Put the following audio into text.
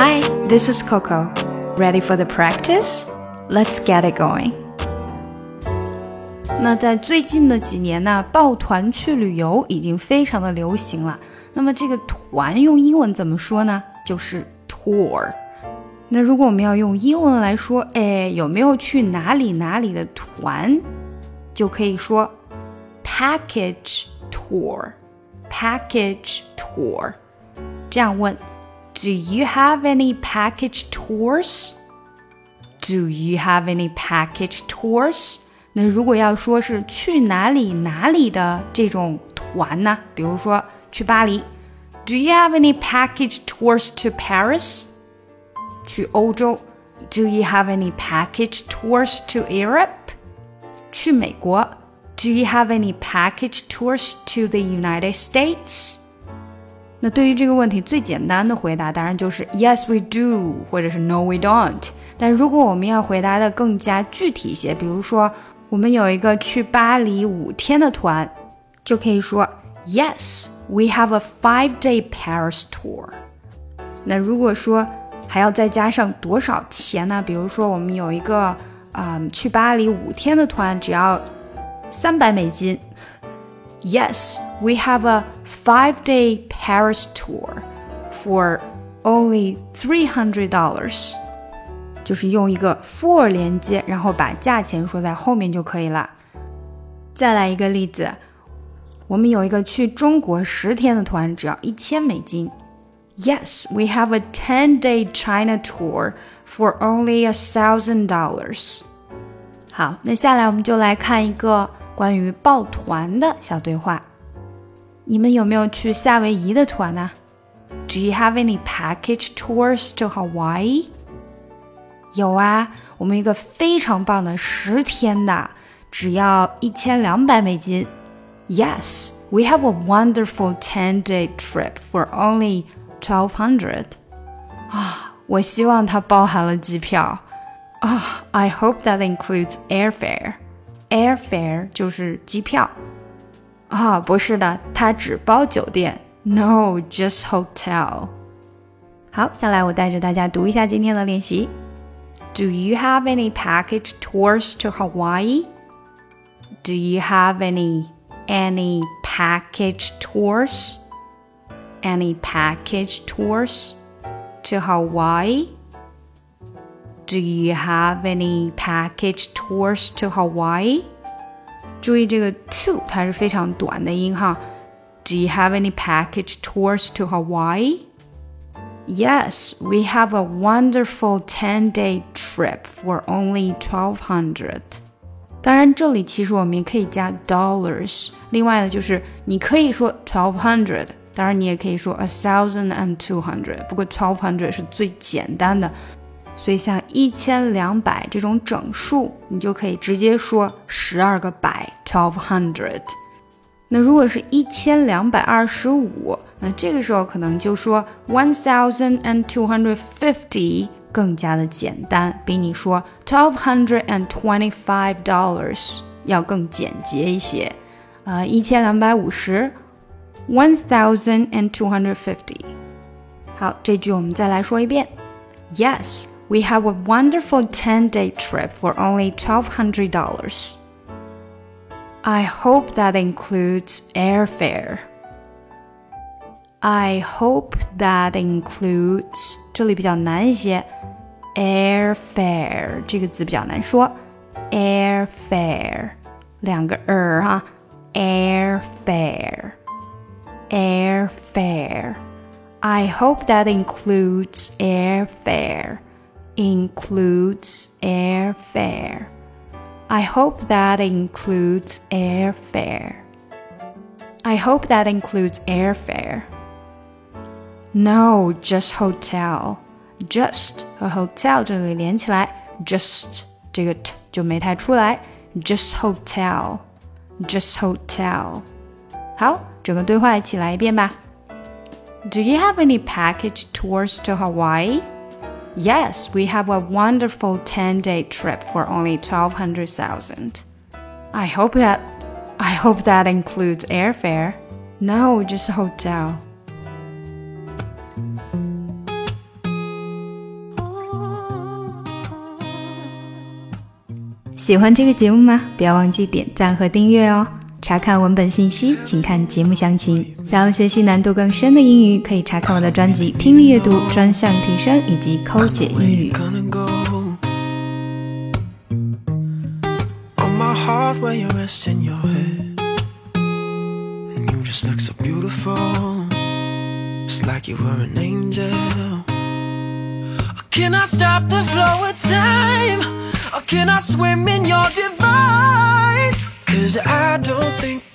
Hi, this is Coco. Ready for the practice? Let's get it going. 那在最近的几年呢，抱团去旅游已经非常的流行了。那么这个团用英文怎么说呢？就是 tour。那如果我们要用英文来说，哎，有没有去哪里哪里的团，就可以说 package tour。package tour。这样问 ：Do you have any package tours? Do you have any package tours? 那如果要说是去哪里哪里的这种团呢？比如说去巴黎，Do you have any package tours to Paris? 去欧洲，Do you have any package tours to Europe? 去美国，Do you have any package tours to the United States? 那对于这个问题最简单的回答当然就是 Yes we do，或者是 No we don't。但如果我们要回答的更加具体一些，比如说我们有一个去巴黎五天的团，就可以说 Yes we have a five-day Paris tour。那如果说还要再加上多少钱呢？比如说我们有一个啊、嗯、去巴黎五天的团，只要三百美金。Yes, we have a five day Paris tour for only $300. 就是用一个 for 连接，然后把价钱说在后面就可以了。再来一个例子，我们有一个去中国十天的团，只要一千美金。Yes, we have a 10 day China tour for only a thousand dollars. 好，那下来我们就来看一个 关于抱团的小对话。你们有没有去夏威夷的团呢？Do you have any package tours to Hawaii？有啊，我们一个非常棒的十天的，只要一千两百美金。Yes, we have a wonderful ten-day trip for only twelve hundred. 啊，我希望它包含了机票。啊、oh,，I hope that includes airfare. Airfare 就是机票。啊，不是的，它只包酒店。No, just hotel. 好，下来我带着大家读一下今天的练习。Do you have any package tours to Hawaii? Do you have any any package tours? Any package tours to Hawaii? Do you have any package tours to Hawaii? 注意这个 to 它是非常短的音哈。Do you have any package tours to Hawaii? Yes, we have a wonderful 10-day trip for only 1200. 当然，这里其实我们也可以加 dollars。另外呢，就是你可以说 twelve hundred，当然你也可以说 a thousand and two hundred。不过 twelve hundred 是最简单的， 所以像一千两百这种整数，你就可以直接说十二个百 twelve hundred。那如果是一千两百二十五，那这个时候可能就说 one thousand and two hundred fifty 更加的简单，比你说 twelve hundred and twenty five dollars 要更简洁一些。啊、呃，一千两百五十 one thousand and two hundred fifty。好，这句我们再来说一遍。Yes, we have a wonderful ten-day trip for only twelve hundred dollars. I hope that includes airfare. I hope that includes 这里比较难一些，airfare 这个字比较难说，airfare 两个 er 哈，airfare airfare. I hope that includes airfare. Includes airfare. I hope that includes airfare. I hope that includes airfare. No, just hotel. Just 和 hotel 这里连起来，just 这个 t 就没太出来。Just hotel, just hotel. 好，整个对话一起来一遍吧。Do you have any package tours to Hawaii? Yes, we have a wonderful 10 day trip for only 1200,000. I hope that I hope that includes airfare. No, just a hotel. 喜欢这个节目吗？不要忘记点赞和订阅哦。查看文本信息，请看节目详情。想要学习难度更深的英语，可以查看我的专辑《听力阅读专项提升》以及《抠解英语》。Cause I don't think